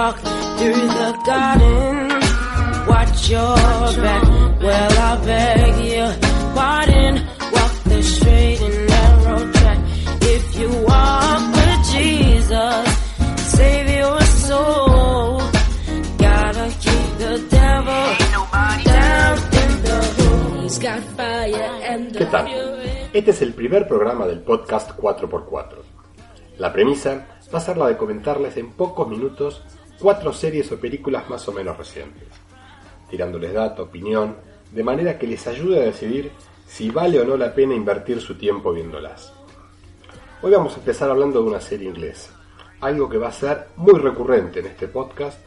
Walk through the garden, watch your back. Well, I beg your pardon. Walk the straight and narrow track. If you walk with Jesus, save your soul. Gotta keep the devil down in the hole. He's got fire and ¿Qué the tal? fury. Este es el primer programa del podcast 4x4. La premisa va a ser la de comentarles en pocos minutos cuatro series o películas más o menos recientes, tirándoles data, opinión, de manera que les ayude a decidir si vale o no la pena invertir su tiempo viéndolas. Hoy vamos a empezar hablando de una serie inglesa, algo que va a ser muy recurrente en este podcast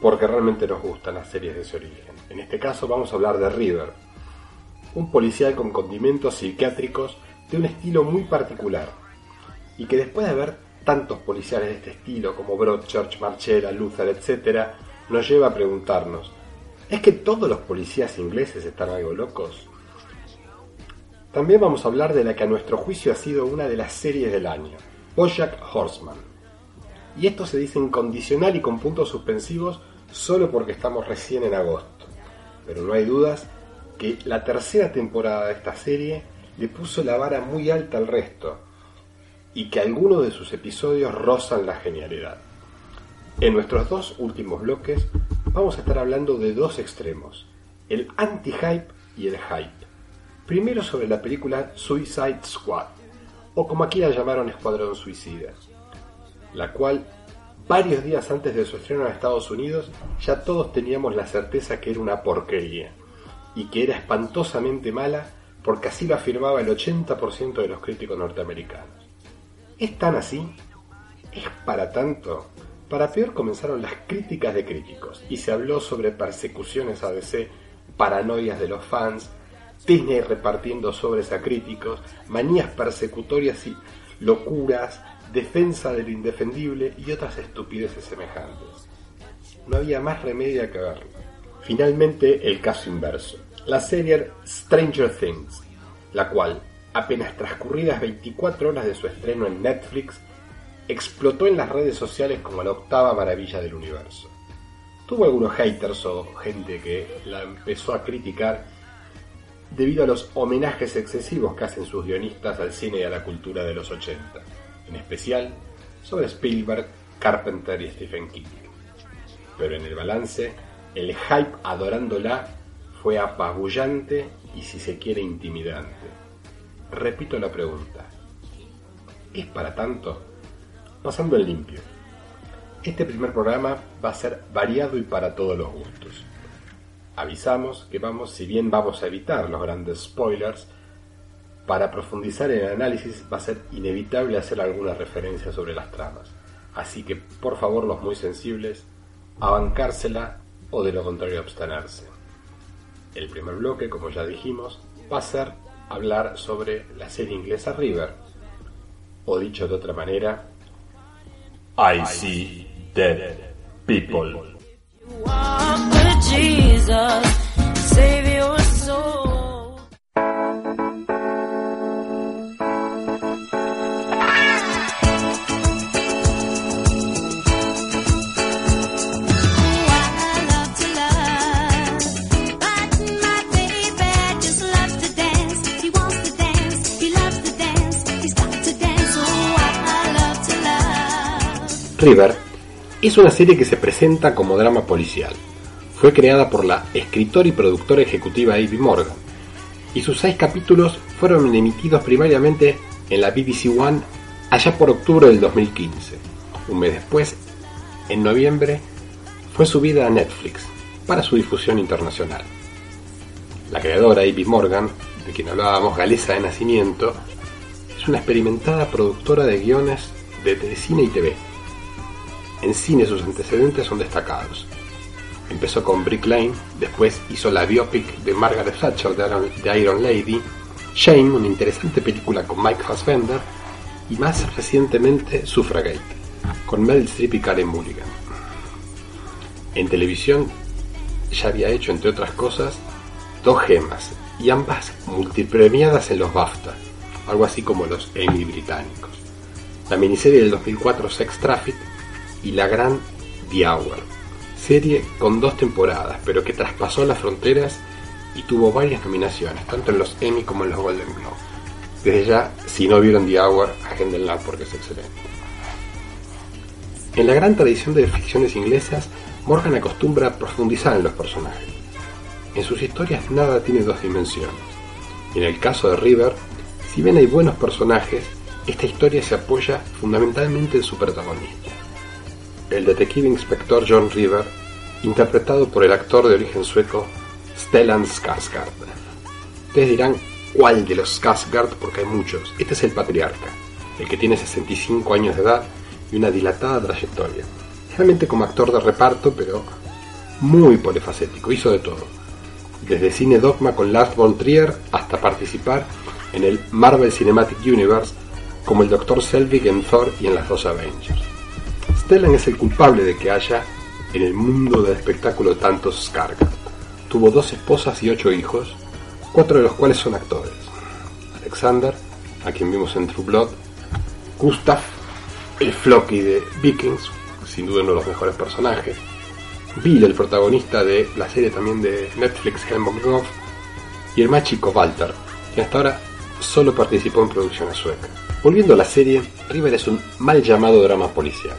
porque realmente nos gustan las series de ese origen. En este caso vamos a hablar de River, un policial con condimentos psiquiátricos de un estilo muy particular y que después de ver tantos policiales de este estilo como Broadchurch, Marchella, Luther, etc., nos lleva a preguntarnos, ¿es que todos los policías ingleses están algo locos? También vamos a hablar de la que a nuestro juicio ha sido una de las series del año, Bojack Horseman. Y esto se dice en condicional y con puntos suspensivos solo porque estamos recién en agosto. Pero no hay dudas que la tercera temporada de esta serie le puso la vara muy alta al resto y que algunos de sus episodios rozan la genialidad. En nuestros dos últimos bloques vamos a estar hablando de dos extremos, el anti-hype y el hype. Primero sobre la película Suicide Squad, o como aquí la llamaron Escuadrón Suicida, la cual varios días antes de su estreno en Estados Unidos ya todos teníamos la certeza que era una porquería y que era espantosamente mala porque así lo afirmaba el 80% de los críticos norteamericanos. ¿Es tan así? ¿Es para tanto? Para peor comenzaron las críticas de críticos y se habló sobre persecuciones a DC, paranoias de los fans, Disney repartiendo sobres a críticos, manías persecutorias y locuras, defensa de lo indefendible y otras estupideces semejantes. No había más remedio que verlo. Finalmente, el caso inverso. La serie Stranger Things, la cual, apenas transcurridas 24 horas de su estreno en Netflix, explotó en las redes sociales como la octava maravilla del universo. Tuvo algunos haters o gente que la empezó a criticar debido a los homenajes excesivos que hacen sus guionistas al cine y a la cultura de los 80, en especial sobre Spielberg, Carpenter y Stephen King. Pero en el balance, el hype adorándola fue apabullante y si se quiere intimidante. Repito la pregunta. ¿Es para tanto? Pasando en limpio. Este primer programa va a ser variado y para todos los gustos. Avisamos que vamos, si bien vamos a evitar los grandes spoilers, para profundizar en el análisis va a ser inevitable hacer algunas referencias sobre las tramas. Así que por favor los muy sensibles, abancársela o de lo contrario abstenerse. El primer bloque, como ya dijimos, va a ser hablar sobre la serie inglesa River, o dicho de otra manera, I see dead people. River es una serie que se presenta como drama policial. Fue creada por la escritora y productora ejecutiva Ivy Morgan, y sus seis capítulos fueron emitidos primariamente en la BBC One allá por octubre del 2015. Un mes después, en noviembre, fue subida a Netflix para su difusión internacional. La creadora Ivy Morgan, de quien hablábamos, galesa de nacimiento, es una experimentada productora de guiones de cine y TV. En cine sus antecedentes son destacados. Empezó con Brick Lane, después hizo la biopic de Margaret Thatcher de Iron, Lady, Shane, una interesante película con Mike Fassbender, y más recientemente Suffragate, con Mel Streep y Karen Mulligan. En televisión ya había hecho, entre otras cosas, dos gemas, y ambas multipremiadas en los BAFTA, algo así como los Emmy británicos. La miniserie del 2004 Sex Traffic y la gran The Hour, serie con dos temporadas, pero que traspasó las fronteras y tuvo varias nominaciones, tanto en los Emmy como en los Golden Globe. Desde ya, si no vieron The Hour, agéndenla porque es excelente. En la gran tradición de ficciones inglesas, Morgan acostumbra a profundizar en los personajes. En sus historias nada tiene dos dimensiones. Y en el caso de River, si bien hay buenos personajes, esta historia se apoya fundamentalmente en su protagonista, el detective inspector John River, interpretado por el actor de origen sueco Stellan Skarsgård. Ustedes dirán, ¿cuál de los Skarsgård? Porque hay muchos. Este es el patriarca, el que tiene 65 años de edad y una dilatada trayectoria. Realmente como actor de reparto, pero muy polifacético, hizo de todo. Desde cine dogma con Lars von Trier hasta participar en el Marvel Cinematic Universe como el Dr. Selvig en Thor y en las dos Avengers. Stellan es el culpable de que haya en el mundo del espectáculo tantos Skarsgård. Tuvo dos esposas y ocho hijos, cuatro de los cuales son actores. Alexander, a quien vimos en True Blood, Gustav, el Floki de Vikings, sin duda uno de los mejores personajes, Bill, el protagonista de la serie también de Netflix Hemlock Grove, y el más chico Walter, que hasta ahora solo participó en producciones suecas. Volviendo a la serie, River es un mal llamado drama policial.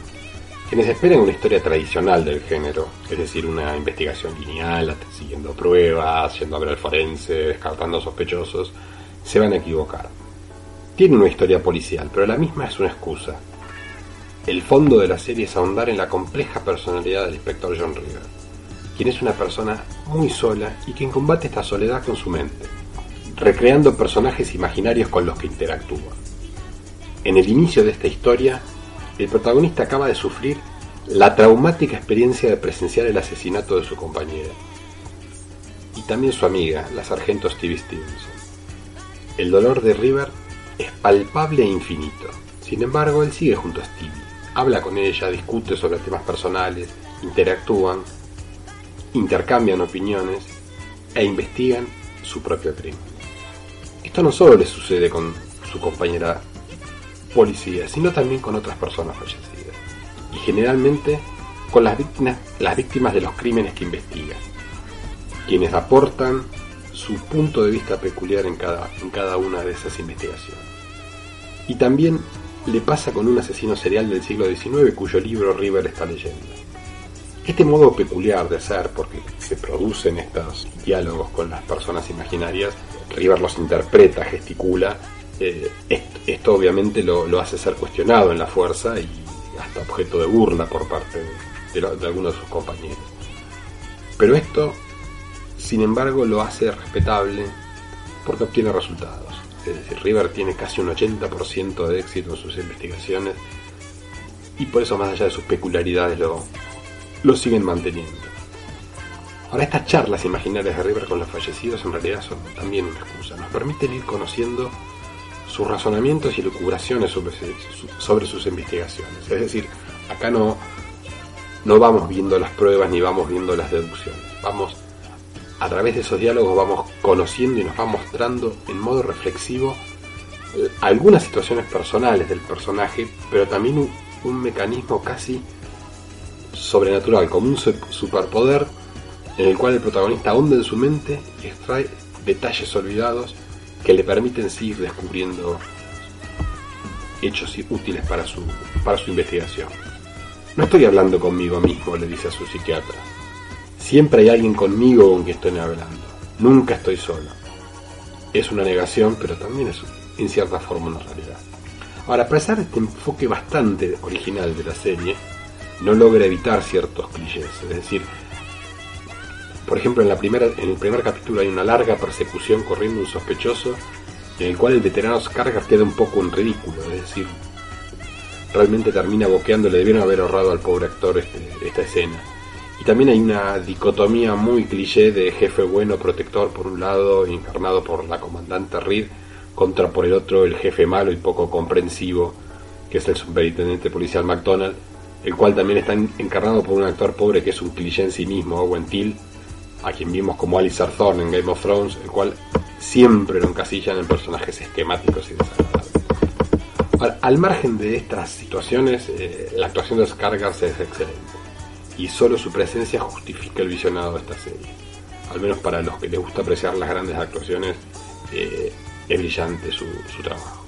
Quienes esperan una historia tradicional del género, es decir, una investigación lineal, siguiendo pruebas, yendo a ver forense, descartando sospechosos, se van a equivocar. Tiene una historia policial, pero la misma es una excusa. El fondo de la serie es ahondar en la compleja personalidad del inspector John River, quien es una persona muy sola y quien combate esta soledad con su mente, recreando personajes imaginarios con los que interactúa. En el inicio de esta historia, el protagonista acaba de sufrir la traumática experiencia de presenciar el asesinato de su compañera y también su amiga, la sargento Stevie Stevenson. El dolor de River es palpable e infinito. Sin embargo, él sigue junto a Stevie, habla con ella, discute sobre temas personales, interactúan, intercambian opiniones e investigan su propio crimen. Esto no solo le sucede con su compañera policía, sino también con otras personas fallecidas. Y generalmente con las víctimas, las víctimas de los crímenes que investigan, quienes aportan su punto de vista peculiar en cada, en cada una de esas investigaciones. Y también le pasa con un asesino serial del siglo XIX cuyo libro River está leyendo. Este modo peculiar de hacer, porque se producen estos diálogos con las personas imaginarias, River los interpreta, gesticula, eh, esto, obviamente lo, hace ser cuestionado en la fuerza y hasta objeto de burla por parte de algunos de sus compañeros. Pero esto, sin embargo, lo hace respetable porque obtiene resultados. Es decir, River tiene casi un 80% de éxito en sus investigaciones y por eso más allá de sus peculiaridades lo, lo siguen manteniendo. Ahora estas charlas imaginarias de River con los fallecidos en realidad son también una excusa. Nos permiten ir conociendo sus razonamientos y lucubraciones sobre, sobre sus investigaciones. Es decir, acá no, no vamos viendo las pruebas ni vamos viendo las deducciones. Vamos, a través de esos diálogos vamos conociendo y nos va mostrando en modo reflexivo eh, algunas situaciones personales del personaje, pero también un, un mecanismo casi sobrenatural, como un superpoder en el cual el protagonista ahonda en su mente y extrae detalles olvidados que le permiten seguir descubriendo hechos útiles para su, para su investigación. No estoy hablando conmigo mismo, le dice a su psiquiatra. Siempre hay alguien conmigo con quien estoy hablando. Nunca estoy solo. Es una negación, pero también es en cierta forma una realidad. Ahora, a pesar de este enfoque bastante original de la serie, no logra evitar ciertos clichés. Es decir, por ejemplo, en, la primera, en el primer capítulo hay una larga persecución corriendo un sospechoso en el cual el veterano Skarsgård queda un poco en ridículo, es decir, realmente termina boqueando, le debieron haber ahorrado al pobre actor este- esta escena. Y también hay una dicotomía muy cliché de jefe bueno protector por un lado, encarnado por la comandante Reed, contra por el otro el jefe malo y poco comprensivo, que es el superintendente policial McDonald, el cual también está en- encarnado por un actor pobre que es un cliché en sí mismo, Owen Till, a quien vimos como Alistair Thorne en Game of Thrones, el cual siempre lo encasillan en personajes esquemáticos y desagradables. Al, al margen de estas situaciones, eh, la actuación de Skarsgård es excelente y solo su presencia justifica el visionado de esta serie. Al menos para los que les gusta apreciar las grandes actuaciones, eh, es brillante su, su trabajo.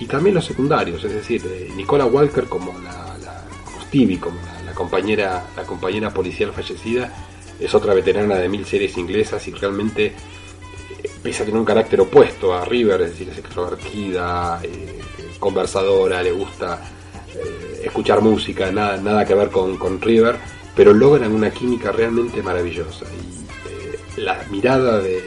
Y también los secundarios, es decir, eh, Nicola Walker como la, la como Stevie, como la, la compañera, la compañera policial fallecida, es otra veterana de mil series inglesas y realmente eh, pese a tener un carácter opuesto a River, es decir, es extrovertida, eh, conversadora, le gusta eh, escuchar música, nada, nada que ver con, con River, pero logran una química realmente maravillosa. Y la mirada de,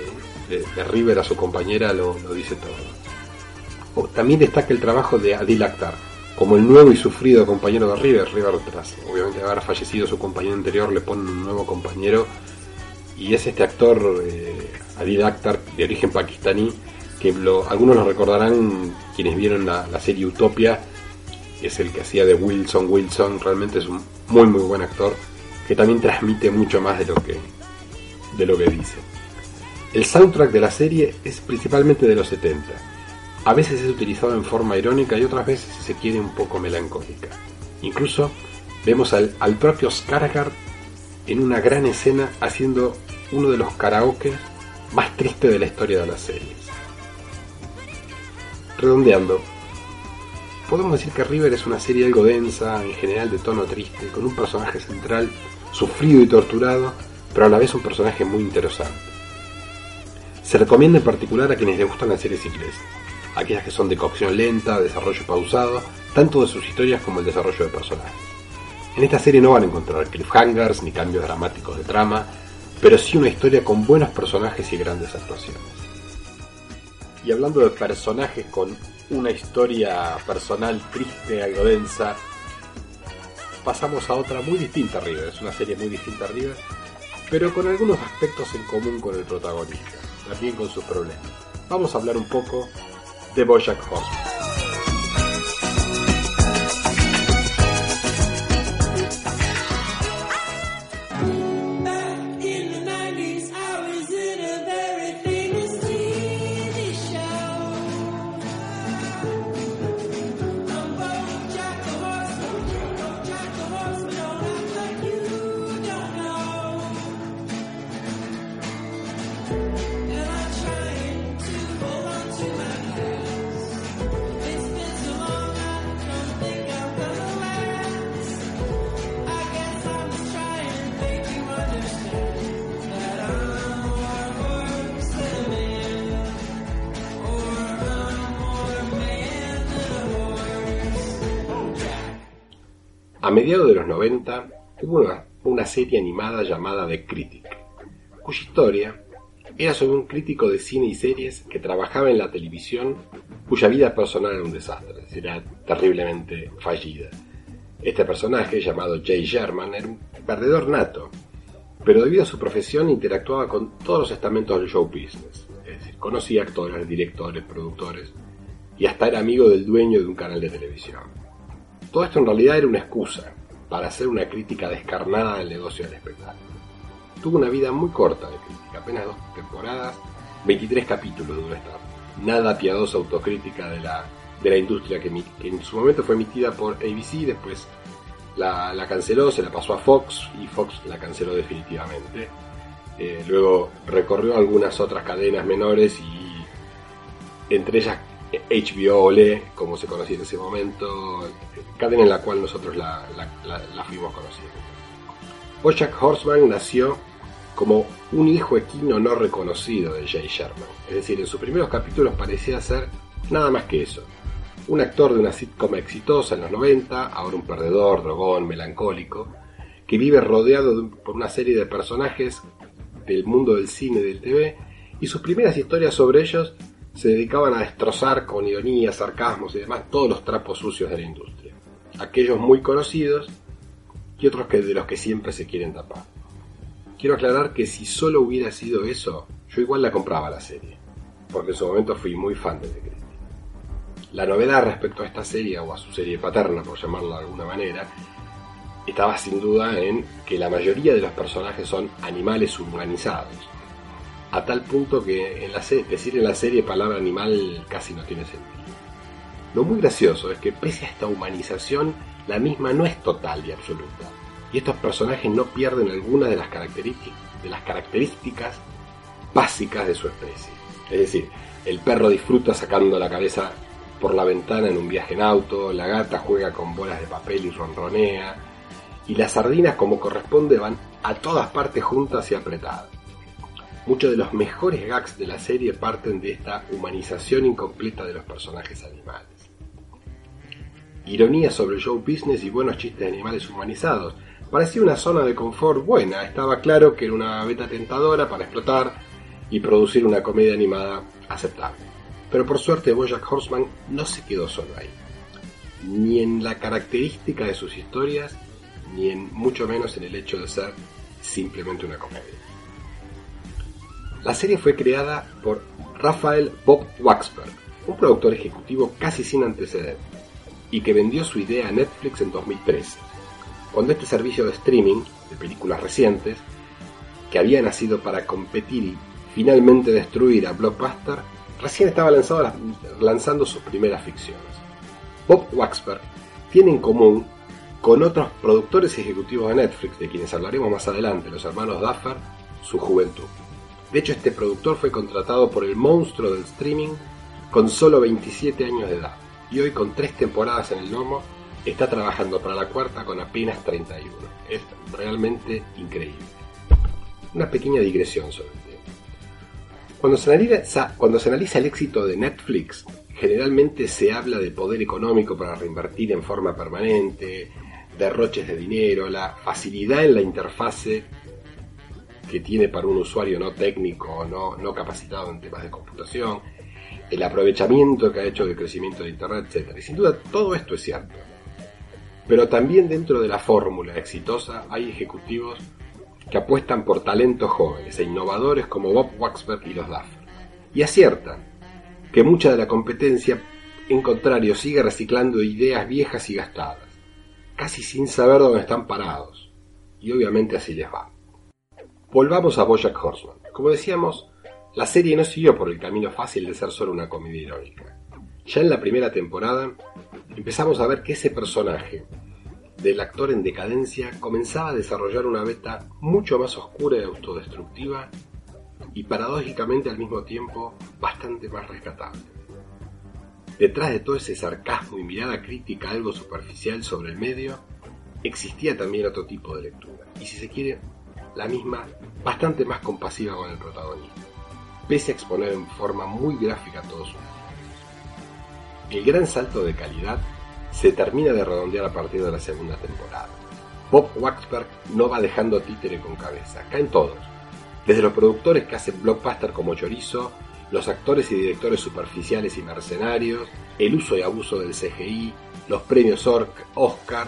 de- River a su compañera lo, lo dice todo. También destaca el trabajo de Adil Akhtar, como el nuevo y sufrido compañero de River. River, tras obviamente haber fallecido su compañero anterior, le pone un nuevo compañero y es este actor eh, Adil Akhtar de origen pakistaní que algunos lo recordarán quienes vieron la, la serie Utopia es el que hacía de Wilson Wilson realmente es un muy muy buen actor que también transmite mucho más de lo que de lo que dice el soundtrack de la serie es principalmente de los 70 a veces es utilizado en forma irónica y otras veces se quiere un poco melancólica incluso vemos al, al propio Skarsgård en una gran escena haciendo uno de los karaoke más tristes de la historia de las series. Redondeando, podemos decir que River es una serie algo densa, en general de tono triste, con un personaje central sufrido y torturado, pero a la vez un personaje muy interesante. Se recomienda en particular a quienes les gustan las series inglesas, aquellas que son de cocción lenta, desarrollo pausado, tanto de sus historias como el desarrollo de personajes. En esta serie no van a encontrar cliffhangers ni cambios dramáticos de trama, pero sí una historia con buenos personajes y grandes actuaciones. Y hablando de personajes con una historia personal triste, algo densa, pasamos a otra muy distinta River. Es una serie muy distinta a River, pero con algunos aspectos en común con el protagonista, también con sus problemas. Vamos a hablar un poco دهباشک خاص A mediados de los 90 hubo una, serie animada llamada The Critic, cuya historia era sobre un crítico de cine y series que trabajaba en la televisión, cuya vida personal era un desastre, era terriblemente fallida. Este personaje, llamado Jay Sherman, era un perdedor nato, pero debido a su profesión interactuaba con todos los estamentos del show business, es decir, conocía actores, directores, productores, y hasta era amigo del dueño de un canal de televisión. Todo esto en realidad era una excusa para hacer una crítica descarnada del negocio del espectáculo. Tuvo una vida muy corta de crítica, apenas dos temporadas, 23 capítulos duró esta nada piadosa autocrítica de la, de la industria que, en su momento fue emitida por ABC, después la, la canceló, se la pasó a Fox y Fox la canceló definitivamente. Eh, luego recorrió algunas otras cadenas menores y entre ellas HBO como se conocía en ese momento, cadena en la cual nosotros la, la- la- la fuimos conociendo. Bojack Horseman nació como un hijo equino no reconocido de Jay Sherman, es decir, en sus primeros capítulos parecía ser nada más que eso, un actor de una sitcom exitosa en los 90, ahora un perdedor, drogón, melancólico, que vive rodeado por una serie de personajes del mundo del cine y del TV, y sus primeras historias sobre ellos se dedicaban a destrozar con ironía, sarcasmos y demás todos los trapos sucios de la industria. Aquellos muy conocidos y otros que de los que siempre se quieren tapar. Quiero aclarar que si solo hubiera sido eso, yo igual la compraba la serie, porque en su momento fui muy fan de The. La novedad respecto a esta serie, o a su serie paterna, por llamarla de alguna manera, estaba sin duda en que la mayoría de los personajes son animales humanizados. A tal punto que en la decir en la serie palabra animal casi no tiene sentido. Lo muy gracioso es que pese a esta humanización, la misma no es total y absoluta. Y estos personajes no pierden alguna de las características, de las características básicas de su especie. Es decir, el perro disfruta sacando la cabeza por la ventana en un viaje en auto, la gata juega con bolas de papel y ronronea, y las sardinas como corresponde van a todas partes juntas y apretadas. Muchos de los mejores gags de la serie parten de esta humanización incompleta de los personajes animales. Ironía sobre el show business y buenos chistes de animales humanizados. Parecía una zona de confort buena, estaba claro que era una beta tentadora para explotar y producir una comedia animada aceptable. Pero por suerte Bojack Horseman no se quedó solo ahí. Ni en la característica de sus historias, ni en mucho menos en el hecho de ser simplemente una comedia. La serie fue creada por Rafael Bob Waxberg, un productor ejecutivo casi sin antecedentes, y que vendió su idea a Netflix en 2013, cuando este servicio de streaming de películas recientes, que había nacido para competir y finalmente destruir a Blockbuster, recién estaba lanzando sus primeras ficciones. Bob Waxberg tiene en común con otros productores ejecutivos de Netflix, de quienes hablaremos más adelante, los hermanos Duffer, su juventud. De hecho, este productor fue contratado por el monstruo del streaming con solo 27 años de edad y hoy con tres temporadas en el lomo está trabajando para la cuarta con apenas 31. Es realmente increíble. Una pequeña digresión sobre el tema. Cuando se, analiza, cuando se analiza el éxito de Netflix, generalmente se habla de poder económico para reinvertir en forma permanente, derroches de dinero, la facilidad en la interfase que tiene para un usuario no técnico no, no capacitado en temas de computación, el aprovechamiento que ha hecho del crecimiento de Internet, etc. Y sin duda todo esto es cierto. Pero también dentro de la fórmula exitosa hay ejecutivos que apuestan por talentos jóvenes e innovadores como Bob Waxberg y los Duffer. Y aciertan que mucha de la competencia, en contrario, sigue reciclando ideas viejas y gastadas, casi sin saber dónde están parados. Y obviamente así les va. Volvamos a Bojack Horseman. Como decíamos, la serie no siguió por el camino fácil de ser solo una comedia irónica. Ya en la primera temporada empezamos a ver que ese personaje del actor en decadencia comenzaba a desarrollar una beta mucho más oscura y autodestructiva y paradójicamente al mismo tiempo bastante más rescatable. Detrás de todo ese sarcasmo y mirada crítica algo superficial sobre el medio, existía también otro tipo de lectura, y si se quiere, la misma, bastante más compasiva con el protagonista, pese a exponer en forma muy gráfica todos sus motivos. El gran salto de calidad se termina de redondear a partir de la segunda temporada. Bob Waxberg no va dejando títere con cabeza, caen todos, desde los productores que hacen blockbuster como Chorizo, los actores y directores superficiales y mercenarios, el uso y abuso del CGI, los premios Oscar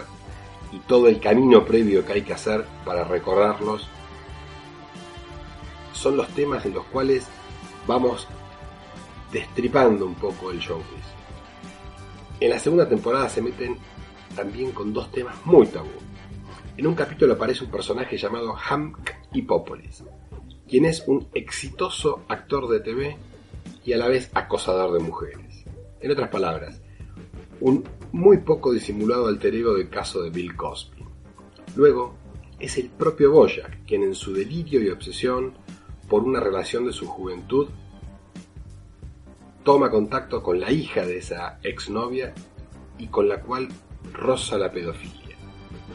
y todo el camino previo que hay que hacer para recorrerlos, son los temas en los cuales vamos destripando un poco el showbiz. En la segunda temporada se meten también con dos temas muy tabú. En un capítulo aparece un personaje llamado Hank Hippopolis, quien es un exitoso actor de TV y a la vez acosador de mujeres. En otras palabras, un muy poco disimulado alter ego del caso de Bill Cosby. Luego, es el propio Boyack quien en su delirio y obsesión por una relación de su juventud toma contacto con la hija de esa exnovia y con la cual roza la pedofilia.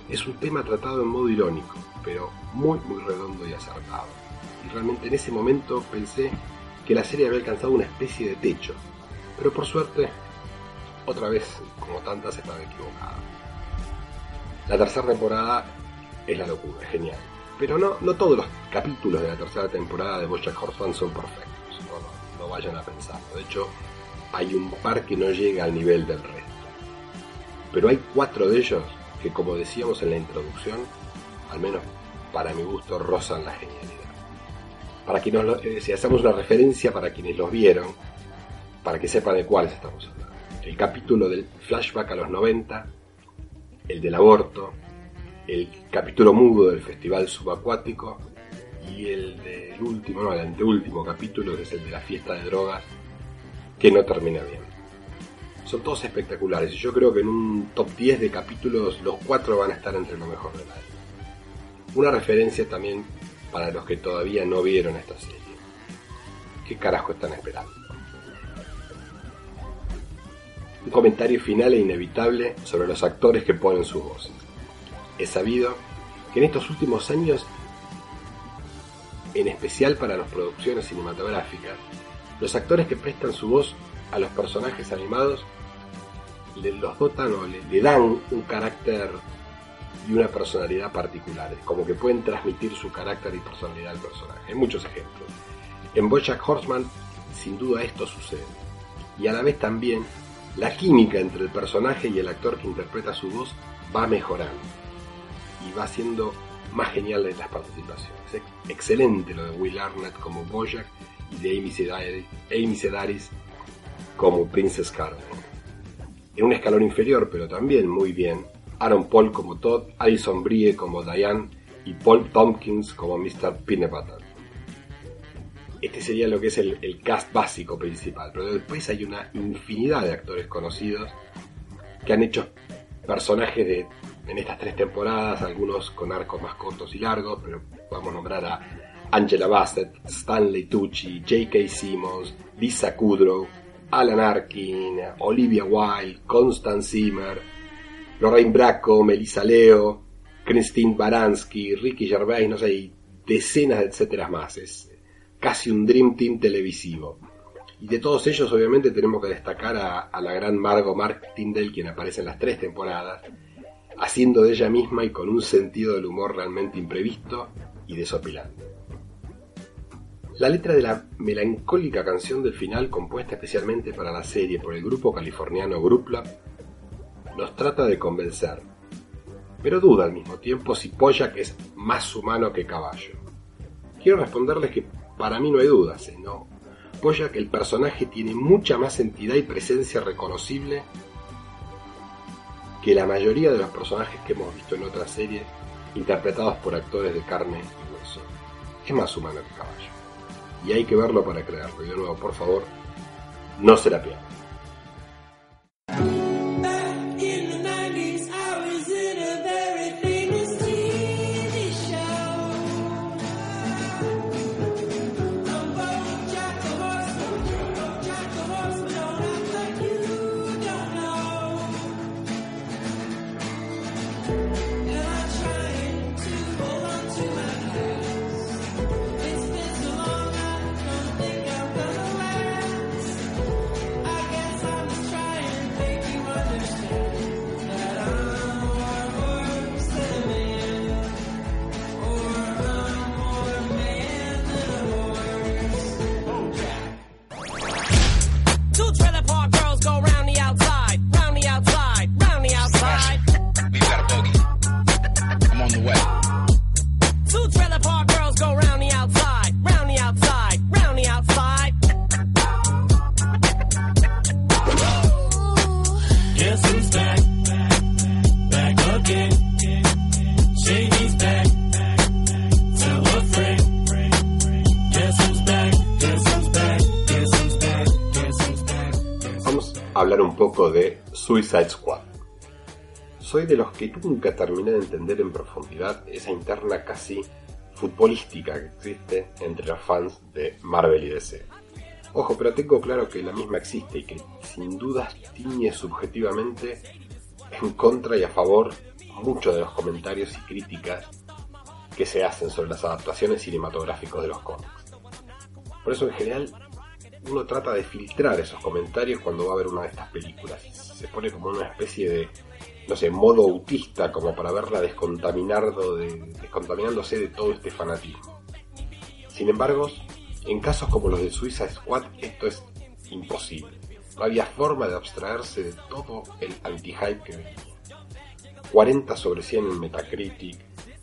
Es un tema tratado en modo irónico, pero muy muy redondo y acertado. Y realmente en ese momento pensé que la serie había alcanzado una especie de techo, pero por suerte otra vez, como tantas, estaba equivocada. La tercera temporada es la locura, es genial. Pero no, no todos los capítulos de la tercera temporada de Bojack Horseman son perfectos. No, no, no vayan a pensarlo. De hecho, hay un par que no llega al nivel del resto. Pero hay cuatro de ellos que, como decíamos en la introducción, al menos para mi gusto, rozan la genialidad. Para quienes lo- eh, si hacemos una referencia para quienes los vieron, para que sepan de cuáles estamos hablando. El capítulo del flashback a los 90, el del aborto, el capítulo mudo del festival subacuático y el del último, no, el anteúltimo capítulo, que es el de la fiesta de drogas, que no termina bien. Son todos espectaculares y yo creo que en un top 10 de capítulos los cuatro van a estar entre lo mejor de la. Una referencia también para los que todavía no vieron esta serie. ¿Qué carajo están esperando? Un comentario final e inevitable sobre los actores que ponen sus voces. Es sabido que en estos últimos años, en especial para las producciones cinematográficas, los actores que prestan su voz a los personajes animados le, los dotan o le, dan un carácter y una personalidad particulares, como que pueden transmitir su carácter y personalidad al personaje. Hay muchos ejemplos. En Bojack Horseman, sin duda esto sucede. Y a la vez también, la química entre el personaje y el actor que interpreta su voz va mejorando. Y va siendo más genial de las participaciones. Ex- Excelente lo de Will Arnett como Bojack y de Amy Sedaris, Amy como Princess Carmen. En un escalón inferior, pero también muy bien, Aaron Paul como Todd, Alison Brie como Diane y Paul Tompkins como Mr. Peanut Butter. Este sería lo que es el, el cast básico principal, pero después hay una infinidad de actores conocidos que han hecho personajes de, en estas tres temporadas, algunos con arcos más cortos y largos, pero vamos a nombrar a Angela Bassett, Stanley Tucci, J.K. Simmons, Lisa Kudrow, Alan Arkin, Olivia Wilde, Constance Zimmer, Lorraine Bracco, Melissa Leo, Christine Baranski, Ricky Gervais, no sé, decenas de etcétera más. Es casi un Dream Team televisivo. Y de todos ellos, obviamente, tenemos que destacar a, a la gran Margot Martindale, quien aparece en las tres temporadas, haciendo de ella misma y con un sentido del humor realmente imprevisto y desopilante. La letra de la melancólica canción del final, compuesta especialmente para la serie por el grupo californiano Grupla, nos trata de convencer, pero duda al mismo tiempo si Bojack es más humano que caballo. Quiero responderles que para mí no hay dudas, ¿eh? no. Bojack, el personaje, tiene mucha más entidad y presencia reconocible que la mayoría de los personajes que hemos visto en otras series, interpretados por actores de carne y hueso. Es más humano que caballo. Y hay que verlo para creerlo. Y de nuevo, por favor, no se la pierdan. De Suicide Squad. Soy de los que nunca terminé de entender en profundidad esa interna casi futbolística que existe entre los fans de Marvel y DC. Ojo, pero tengo claro que la misma existe y que sin dudas tiñe subjetivamente en contra y a favor muchos de los comentarios y críticas que se hacen sobre las adaptaciones cinematográficas de los cómics. Por eso en general uno trata de filtrar esos comentarios cuando va a ver una de estas películas. Se pone como una especie de, no sé, modo autista, como para verla descontaminado de, descontaminándose de todo este fanatismo. Sin embargo, en casos como los de Suicide Squad, esto es imposible. No había forma de abstraerse de todo el anti-hype que venía. 40 sobre 100 en Metacritic,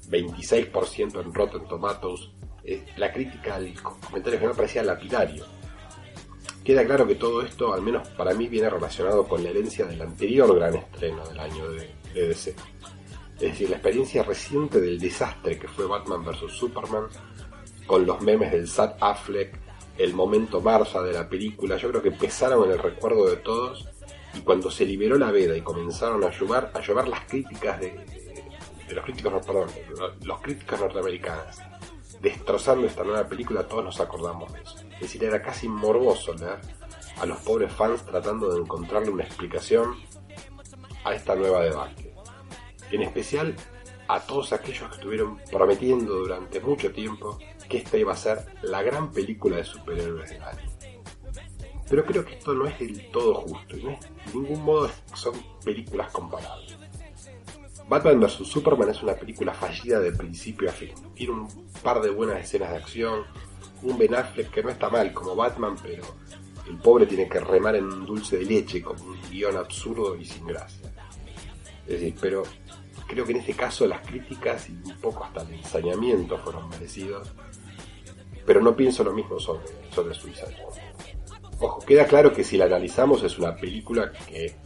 26% en Rotten Tomatoes. La crítica al comentario general parecía lapidario. Queda claro que todo esto, al menos para mí, viene relacionado con la herencia del anterior gran estreno del año de, de DC. Es decir, la experiencia reciente del desastre que fue Batman vs. Superman, con los memes del Sad Affleck, el momento Marsa de la película, yo creo que pesaron en el recuerdo de todos y cuando se liberó la veda y comenzaron a llover, a llover las críticas de, de- los críticos, perdón, los críticos norteamericanos, destrozando esta nueva película, todos nos acordamos de eso. Es decir, era casi morboso leer a los pobres fans tratando de encontrarle una explicación a esta nueva debacle. En especial a todos aquellos que estuvieron prometiendo durante mucho tiempo que esta iba a ser la gran película de superhéroes del año. Pero creo que esto no es del todo justo no de ningún modo son películas comparables. Batman vs. Superman es una película fallida de principio a fin. Tiene un par de buenas escenas de acción, un Ben Affleck que no está mal como Batman, pero el pobre tiene que remar en un dulce de leche con un guion absurdo y sin gracia. Es decir, pero creo que en este caso las críticas y un poco hasta el ensañamiento fueron merecidos, pero no pienso lo mismo sobre, sobre Suicide. Ojo, queda claro que si la analizamos es una película que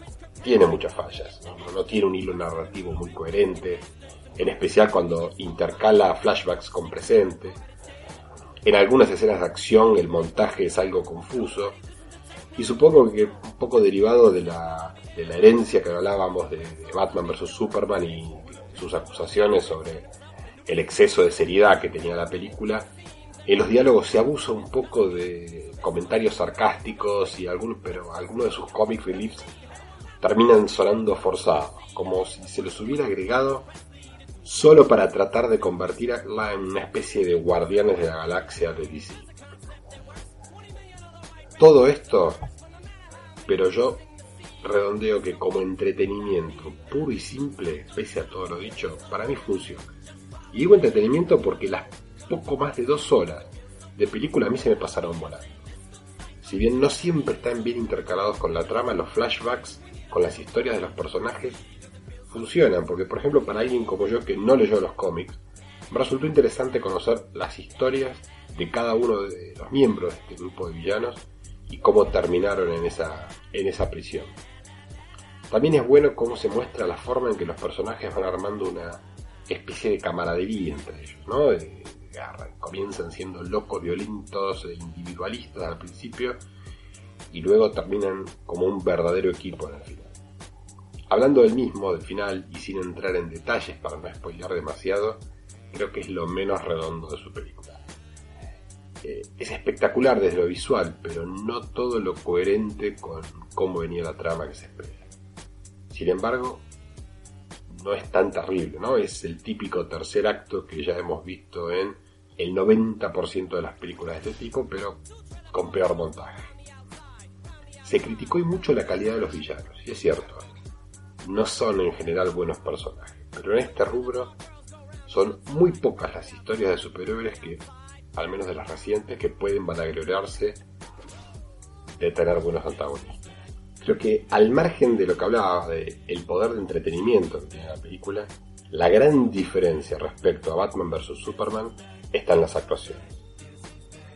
tiene muchas fallas, ¿no? no tiene un hilo narrativo muy coherente, en especial cuando intercala flashbacks con presente. En algunas escenas de acción el montaje es algo confuso y supongo que un poco derivado de la, de la herencia que hablábamos de, Batman vs. Superman y sus acusaciones sobre el exceso de seriedad que tenía la película, en los diálogos se abusa un poco de comentarios sarcásticos y algunos, pero algunos de sus comic reliefs terminan sonando forzados, como si se los hubiera agregado solo para tratar de convertirla en una especie de guardianes de la galaxia de DC. Todo esto, pero yo redondeo que como entretenimiento puro y simple, pese a todo lo dicho, para mí funciona. Y digo entretenimiento porque las poco más de dos horas de película a mí se me pasaron volando. Si bien no siempre están bien intercalados con la trama, los flashbacks con las historias de los personajes funcionan, porque por ejemplo para alguien como yo que no leyó los cómics, me resultó interesante conocer las historias de cada uno de los miembros de este grupo de villanos y cómo terminaron en esa, en esa prisión. También es bueno cómo se muestra la forma en que los personajes van armando una especie de camaradería entre ellos, ¿no? De- comienzan siendo locos, violentos, e individualistas al principio y luego terminan como un verdadero equipo en el final. Hablando del mismo, del final, y sin entrar en detalles para no spoilear demasiado, creo que es lo menos redondo de su película. Eh, es espectacular desde lo visual, pero no todo lo coherente con cómo venía la trama que se espera. Sin embargo, no es tan terrible, ¿no? Es el típico tercer acto que ya hemos visto en el 90% de las películas de este tipo, pero con peor montaje. Se criticó y mucho la calidad de los villanos, y es cierto, no son en general buenos personajes, pero en este rubro son muy pocas las historias de superhéroes que, al menos de las recientes, que pueden vanagloriarse de tener buenos antagonistas. Creo que al margen de lo que hablaba de el poder de entretenimiento que tiene la película, la gran diferencia respecto a Batman vs. Superman está en las actuaciones.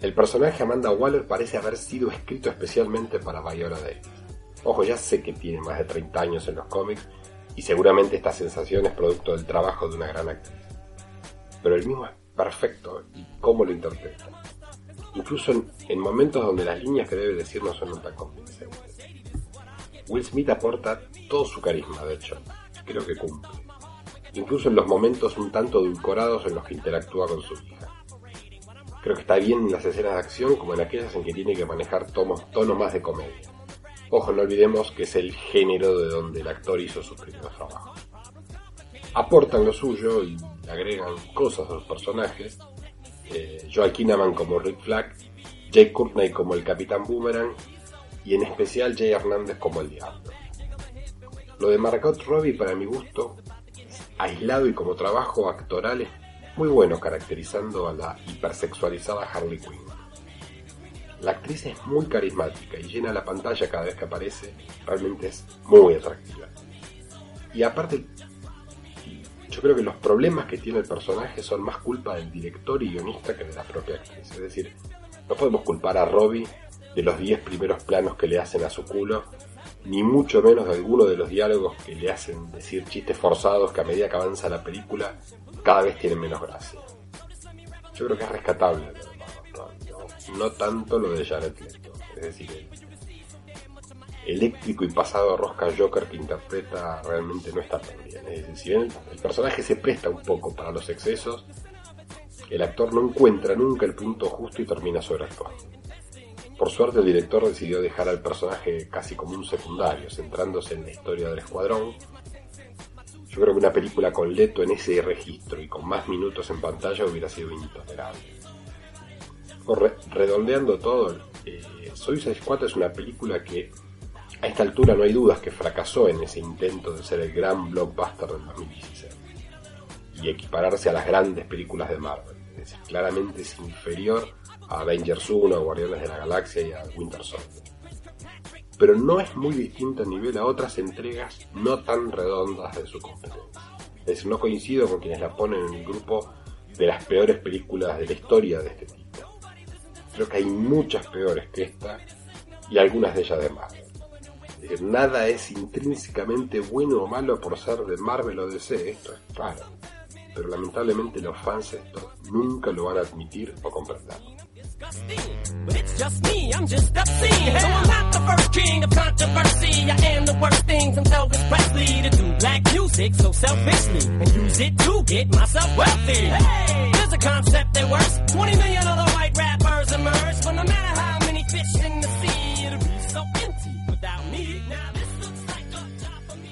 El personaje Amanda Waller parece haber sido escrito especialmente para Viola Davis. Ojo, ya sé que tiene más de 30 años en los cómics y seguramente esta sensación es producto del trabajo de una gran actriz. Pero el mismo es perfecto y cómo lo interpreta. Incluso en, en momentos donde las líneas que debe decir no son tan convincentes. Will Smith aporta todo su carisma, de hecho. Creo que cumple. Incluso en los momentos un tanto edulcorados en los que interactúa con su hija. Creo que está bien en las escenas de acción como en aquellas en que tiene que manejar tomos, tonos más de comedia. Ojo, no olvidemos que es el género de donde el actor hizo sus primeros trabajos. Aportan lo suyo y agregan cosas a los personajes. Eh, Kinnaman como Rick Flag Jay Courtney como el Capitán Boomerang y en especial Jay Hernández como el Diablo. Lo de Margot Robbie para mi gusto, aislado y como trabajo actoral es muy bueno caracterizando a la hipersexualizada Harley Quinn. La actriz es muy carismática y llena la pantalla cada vez que aparece, realmente es muy atractiva. Y aparte, yo creo que los problemas que tiene el personaje son más culpa del director y guionista que de la propia actriz. Es decir, no podemos culpar a Robbie de los 10 primeros planos que le hacen a su culo, ni mucho menos de alguno de los diálogos que le hacen decir chistes forzados que a medida que avanza la película cada vez tienen menos gracia. Yo creo que es rescatable no, tanto lo de Jared Leto, es decir, el eléctrico y pasado rosca Joker que interpreta realmente no está tan bien. Es decir, si bien el personaje se presta un poco para los excesos, el actor no encuentra nunca el punto justo y termina sobreactuando. Por suerte el director decidió dejar al personaje casi como un secundario, centrándose en la historia del escuadrón. Yo creo que una película con Leto en ese registro y con más minutos en pantalla hubiera sido intolerable. Re- redondeando todo, eh, Suicide Squad es una película que a esta altura no hay dudas que fracasó en ese intento de ser el gran blockbuster del 2016 y equipararse a las grandes películas de Marvel. Es decir, claramente es inferior a Avengers 1, a Guardianes de la Galaxia y a Winter Soldier. Pero no es muy distinta a nivel a otras entregas no tan redondas de su competencia. Es decir, no coincido con quienes la ponen en el grupo de las peores películas de la historia de este tipo. Creo que hay muchas peores que esta y algunas de ellas de Marvel. Nada es intrínsecamente bueno o malo por ser de Marvel o DC, esto es claro. Pero lamentablemente los fans esto nunca lo van a admitir o comprender. But it's just me, I'm just obscene. So I'm not the first king of controversy. I am the worst thing from Elvis Presley to do black music so selfishly and use it to get myself wealthy. Hey, there's a concept that works. 20 million other white rappers emerge, but no matter how many fish in the sea, it'll be so empty without me. Now this looks like a job for me.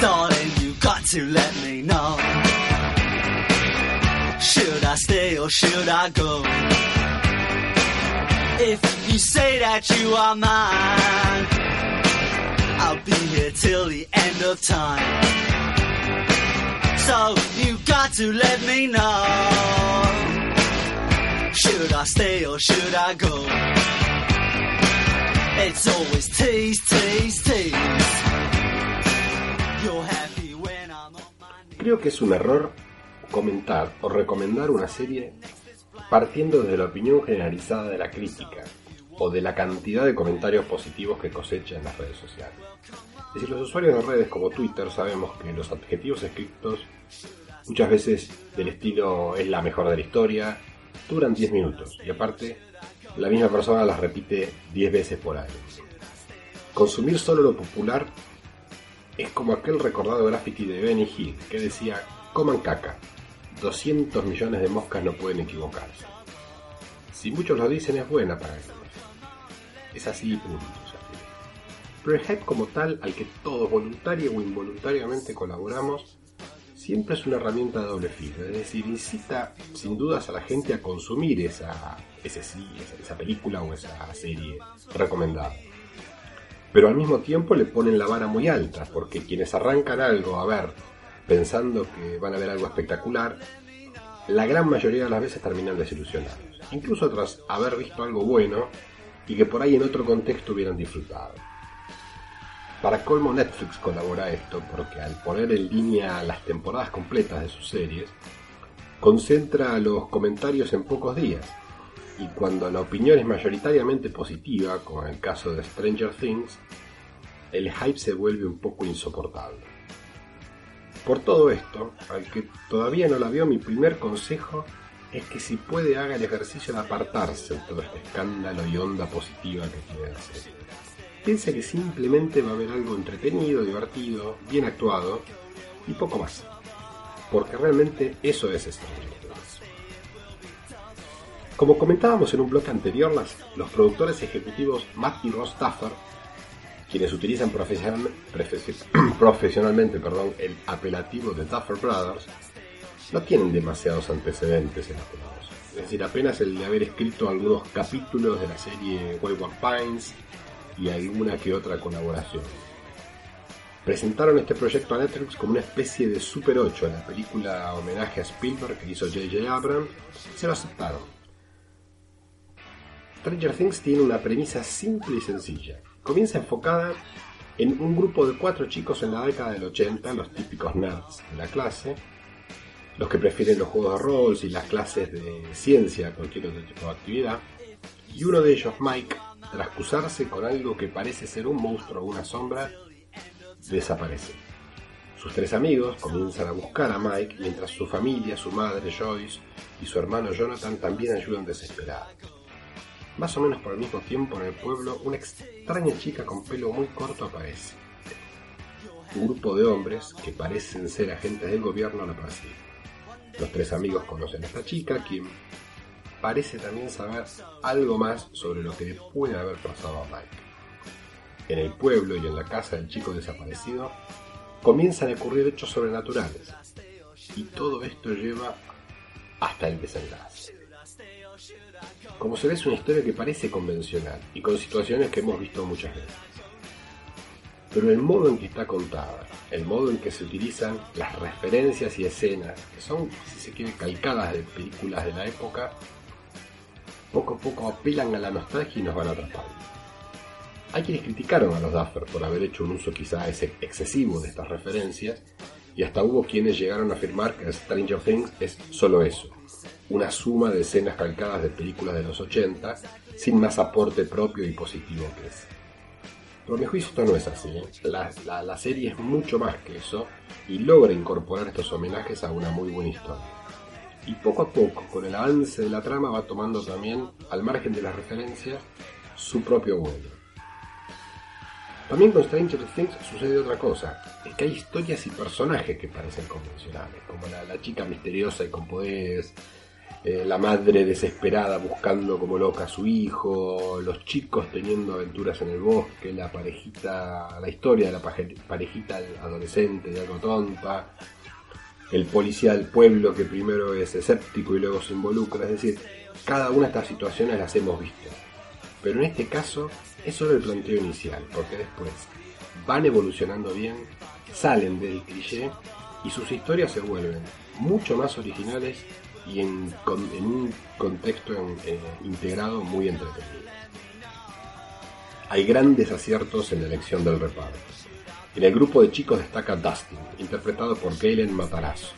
Darling, you got to let me know. Should I stay or should I go? If you say that you are mine, I'll be here till the end of time. So you got to let me know. Should I stay or should I go? It's always. Creo que es un error comentar o recomendar una serie partiendo desde la opinión generalizada de la crítica o de la cantidad de comentarios positivos que cosecha en las redes sociales. Es decir, los usuarios de redes como Twitter sabemos que los adjetivos escritos muchas veces del estilo es la mejor de la historia, duran 10 minutos y aparte la misma persona las repite 10 veces por año. Consumir solo lo popular es como aquel recordado graffiti de Benny Hill que decía, coman caca, 200 millones de moscas no pueden equivocarse. Si muchos lo dicen es buena para ellos. Es así y punto. Hype como tal, al que todos voluntaria o involuntariamente colaboramos, siempre es una herramienta de doble filo. Es decir, incita sin dudas a la gente a consumir esa, esa, esa película o esa serie recomendada pero al mismo tiempo le ponen la vara muy alta, porque quienes arrancan algo a ver pensando que van a ver algo espectacular, la gran mayoría de las veces terminan desilusionados, incluso tras haber visto algo bueno y que por ahí en otro contexto hubieran disfrutado. Para colmo Netflix colabora esto porque al poner en línea las temporadas completas de sus series, concentra los comentarios en pocos días, y cuando la opinión es mayoritariamente positiva, como en el caso de Stranger Things, el hype se vuelve un poco insoportable. Por todo esto, al que todavía no la vio, mi primer consejo es que si puede haga el ejercicio de apartarse de todo este escándalo y onda positiva que tiene la serie. Piensa que simplemente va a haber algo entretenido, divertido, bien actuado y poco más. Porque realmente eso es Stranger Things. Como comentábamos en un blog anterior, las- los productores ejecutivos Matt y Ross Staffer, quienes utilizan profesional- profesi- profesionalmente perdón, el apelativo de Duffer Brothers, no tienen demasiados antecedentes elaborados. Es decir, apenas el de haber escrito algunos capítulos de la serie Wayward Pines y alguna que otra colaboración. Presentaron este proyecto a Netflix como una especie de Super 8 en la película homenaje a Spielberg que hizo J.J. Abrams se lo aceptaron. Stranger Things tiene una premisa simple y sencilla. Comienza enfocada en un grupo de cuatro chicos en la década del 80, los típicos nerds de la clase, los que prefieren los juegos de rol y las clases de ciencia, cualquier otro tipo de actividad, y uno de ellos, Mike, tras cruzarse con algo que parece ser un monstruo o una sombra, desaparece. Sus tres amigos comienzan a buscar a Mike mientras su familia, su madre Joyce y su hermano Jonathan también ayudan desesperados. Más o menos por el mismo tiempo en el pueblo, una extraña chica con pelo muy corto aparece. Un grupo de hombres que parecen ser agentes del gobierno la persigue. Los tres amigos conocen a esta chica, quien parece también saber algo más sobre lo que le puede haber pasado a Mike. En el pueblo y en la casa del chico desaparecido comienzan a ocurrir hechos sobrenaturales. Y todo esto lleva hasta el desenlace. Como se ve es una historia que parece convencional y con situaciones que hemos visto muchas veces. Pero el modo en que está contada, el modo en que se utilizan las referencias y escenas, que son, si se quiere, calcadas de películas de la época, poco a poco apelan a la nostalgia y nos van atrapando. Hay quienes criticaron a los Duffer por haber hecho un uso quizá excesivo de estas referencias, y hasta hubo quienes llegaron a afirmar que Stranger Things es solo eso, una suma de escenas calcadas de películas de los 80, sin más aporte propio y positivo que ese. Pero a mi juicio esto no es así. ¿eh? La serie es mucho más que eso y logra incorporar estos homenajes a una muy buena historia. Y poco a poco, con el avance de la trama, va tomando también, al margen de las referencias, su propio vuelo. También con Stranger Things sucede otra cosa, es que hay historias y personajes que parecen convencionales, como la, chica misteriosa y con poderes, eh, la madre desesperada buscando como loca a su hijo, los chicos teniendo aventuras en el bosque, la parejita, la historia de la parejita adolescente y algo tonta, el policía del pueblo que primero es escéptico y luego se involucra, es decir, cada una de estas situaciones las hemos visto. Pero en este caso es solo el planteo inicial, porque después van evolucionando bien, salen del cliché y sus historias se vuelven mucho más originales y en, un contexto eh, integrado muy entretenido. Hay grandes aciertos en la elección del reparto. En el grupo de chicos destaca Dustin, interpretado por Galen Matarazzo,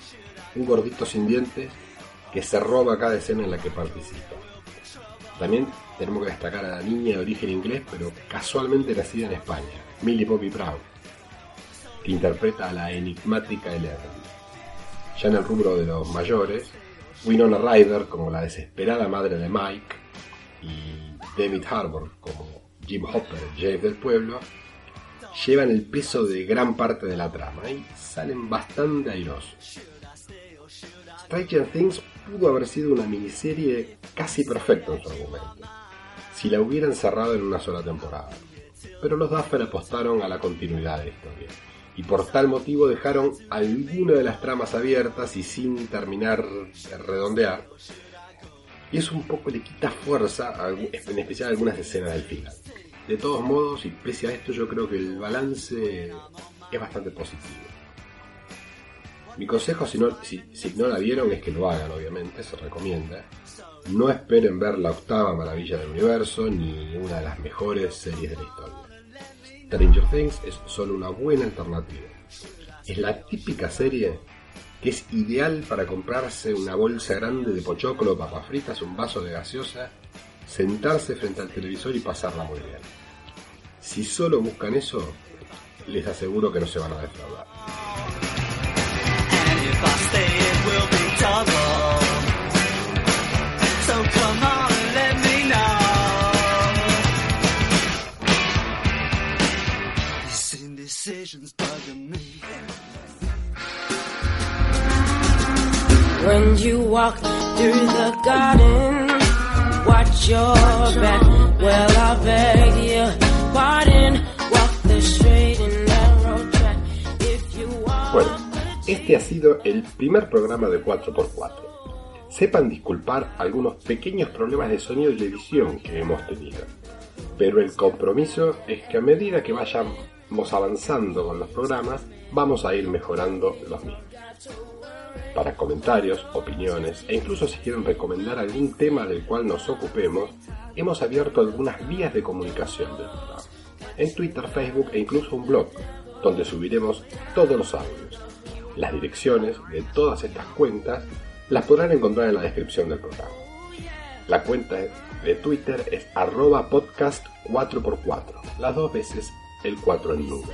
un gordito sin dientes que se roba cada escena en la que participa. También tenemos que destacar a la niña de origen inglés, pero casualmente nacida en España, Millie Bobby Brown, que interpreta a la enigmática Eleven. Ya en el rubro de los mayores, Winona Ryder como la desesperada madre de Mike y David Harbour como Jim Hopper, Jeff del pueblo, llevan el peso de gran parte de la trama y salen bastante airosos. Stranger Things pudo haber sido una miniserie casi perfecta en su argumento, si la hubieran cerrado en una sola temporada. Pero los Duffer apostaron a la continuidad de la historia, y por tal motivo dejaron alguna de las tramas abiertas y sin terminar de redondear, y eso un poco le quita fuerza, en especial algunas escenas del final. De todos modos, y pese a esto, yo creo que el balance es bastante positivo. Mi consejo, si no, si, si no la vieron, es que lo hagan, obviamente, se recomienda. No esperen ver la octava maravilla del universo, ni una de las mejores series de la historia. Stranger Things es solo una buena alternativa. Es la típica serie que es ideal para comprarse una bolsa grande de pochoclo, papas fritas, un vaso de gaseosa, sentarse frente al televisor y pasarla muy bien. Si solo buscan eso, les aseguro que no se van a defraudar. When you walk through the garden, Bueno, Este ha sido el primer programa de 4x4. Sepan disculpar algunos pequeños problemas de sonido y edición que hemos tenido, pero el compromiso es que a medida que vayamos avanzando con los programas, vamos a ir mejorando los mismos. Para comentarios, opiniones e incluso si quieren recomendar algún tema del cual nos ocupemos, hemos abierto algunas vías de comunicación del programa. En Twitter, Facebook e incluso un blog, donde subiremos todos los audios. Las direcciones de todas estas cuentas las podrán encontrar en la descripción del programa. La cuenta de Twitter es arroba podcast 4x4, las dos veces el 4 en número.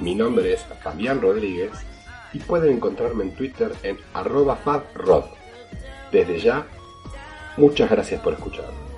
Mi nombre es Fabián Rodríguez y pueden encontrarme en Twitter en arroba fabrod. Desde ya, muchas gracias por escucharme.